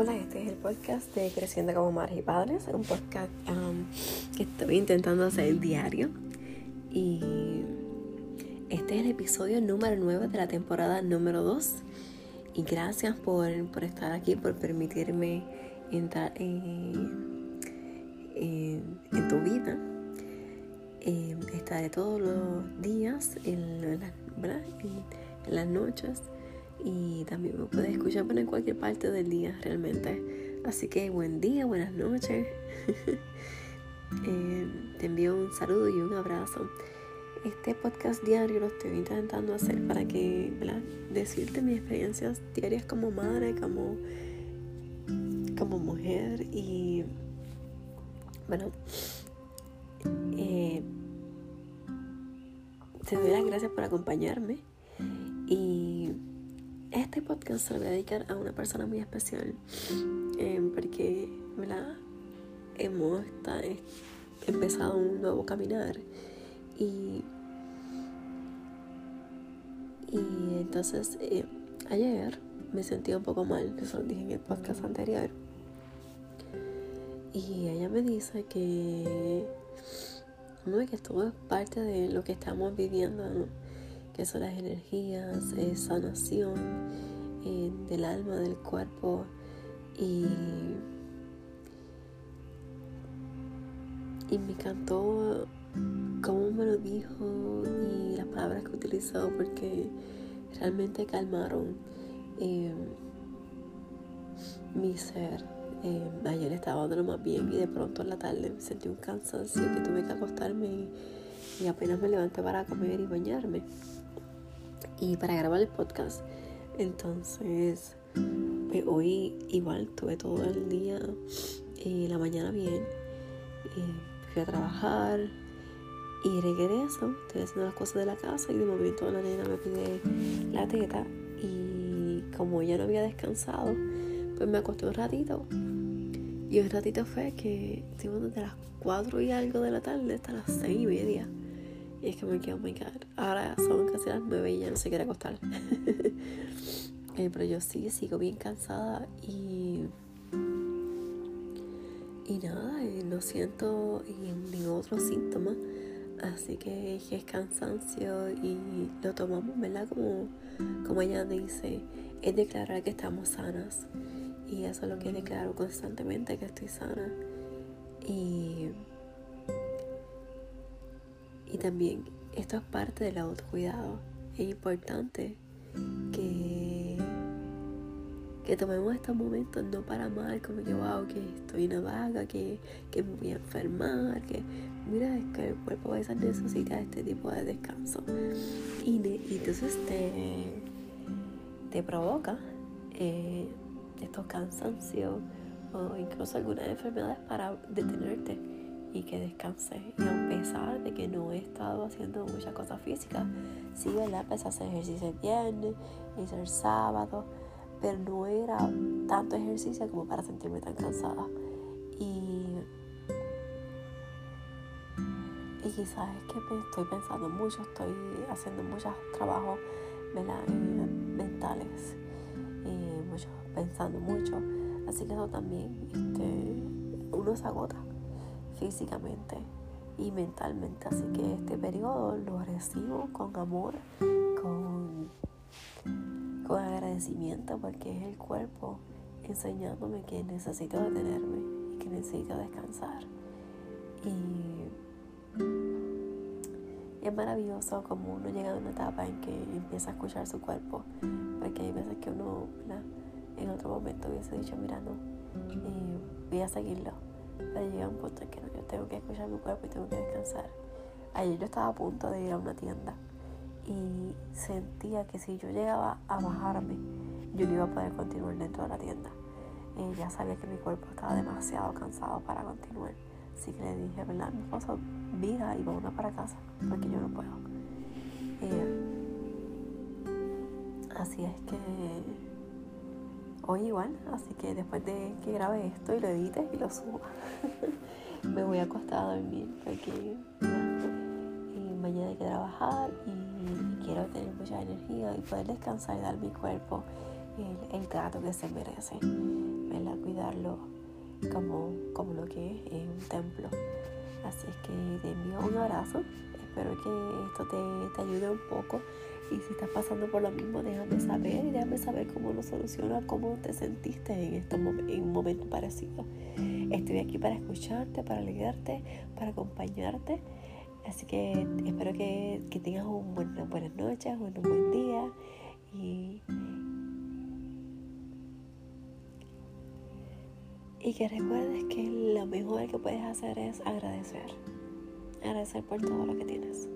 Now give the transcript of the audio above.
Hola, este es el podcast de Creciendo como Madres y Padres, un podcast que estoy intentando hacer diario. Y este es el episodio número 9 de la temporada número 2. Y gracias por, por estar aquí, por permitirme entrar en, tu vida. Eh, estaré todos los días en las noches y también me puedes escuchar en cualquier parte del día realmente. Así que buen día, buenas noches. Eh, te envío un saludo y un abrazo. Este podcast diario lo estoy intentando hacer para que, Decirte mis experiencias diarias como madre, como, como mujer y, bueno, eh, te doy las gracias por acompañarme este podcast se lo voy a dedicar a una persona muy especial em, porque hemos empezado un nuevo caminar y, y entonces eh, ayer me sentí un poco mal, eso lo dije en el podcast anterior. Y ella me dice que no, que todo es parte de lo que estamos viviendo que son las energías, eh, sanación eh, del alma, del cuerpo y, y me encantó cómo me lo dijo y las palabras que utilizó porque realmente calmaron eh, mi ser. ayer estaba lo más bien y de pronto en la tarde me sentí un cansancio que tuve que acostarme y apenas me levanté para comer y bañarme y para grabar el podcast. Entonces, pues, hoy igual tuve todo el día, y la mañana bien, y fui a trabajar y regreso, estoy haciendo las cosas de la casa y de momento la nena me pide la teta y como ya no había descansado, pues me acosté un ratito. Y un ratito fue que estuvimos desde las 4 y algo de la tarde hasta las 6 y media. Y es que me quedo, oh my ahora son casi las 9 y ya no se quiere acostar. Eh, pero yo sí, sigo bien cansada y. Y nada, eh, no siento ningún otro síntoma. Así que es cansancio y lo tomamos, ¿verdad? Como, como ella dice, es declarar que estamos sanas. Y eso es lo que declaro constantemente, que estoy sana. Y y también esto es parte del autocuidado. Es importante que, que tomemos estos momentos no para mal, como que wow, que estoy una vaga, que, que me voy a enfermar, que mira, es que el cuerpo a veces necesita este tipo de descanso. Y, entonces te, te provoca eh, estos cansancios o incluso algunas enfermedades para detenerte y que descanse. Y a pesar de que no he estado haciendo muchas cosas físicas, sí, ¿verdad? Empecé a hacer ejercicio el viernes, hice el sábado, pero no era tanto ejercicio como para sentirme tan cansada. Y, y quizás es que estoy pensando mucho, estoy haciendo muchos trabajos ¿verdad? mentales, y mucho, pensando mucho. Así que eso también, este, uno se agota físicamente y mentalmente. Así que este periodo lo recibo con amor, con, con agradecimiento, porque es el cuerpo enseñándome que necesito detenerme y que necesito descansar. Y, es maravilloso como uno llega a una etapa en que empieza a escuchar su cuerpo, porque hay veces que uno en otro momento hubiese dicho, mira, no, eh, voy a seguirlo pero llega un punto en que yo tengo que escuchar mi cuerpo y tengo que descansar. Ayer yo estaba a punto de ir a una tienda y sentía que si yo llegaba a bajarme, yo no iba a poder continuar dentro de la tienda. Y ya sabía que mi cuerpo estaba demasiado cansado para continuar. Así que le dije, ¿verdad? Mi esposo, vida y vámonos para casa, porque yo no puedo. Eh, así es que hoy igual, así que después de que grabe esto y lo edite y lo suba, me voy a acostar a dormir porque mañana hay que trabajar y quiero tener mucha energía y poder descansar y dar mi cuerpo el, trato que se merece. ¿verdad? Cuidarlo como, como lo que es en un templo. Así es que te envío un abrazo. Espero que esto te, te ayude un poco. Y si estás pasando por lo mismo, déjame saber y déjame saber cómo lo solucionas, cómo te sentiste en, estos en un momento parecido. Estoy aquí para escucharte, para ayudarte, para acompañarte. Así que espero que, que tengas un buen, buenas noches, un buen día y, y que recuerdes que lo mejor que puedes hacer es agradecer. Agradecer por todo lo que tienes.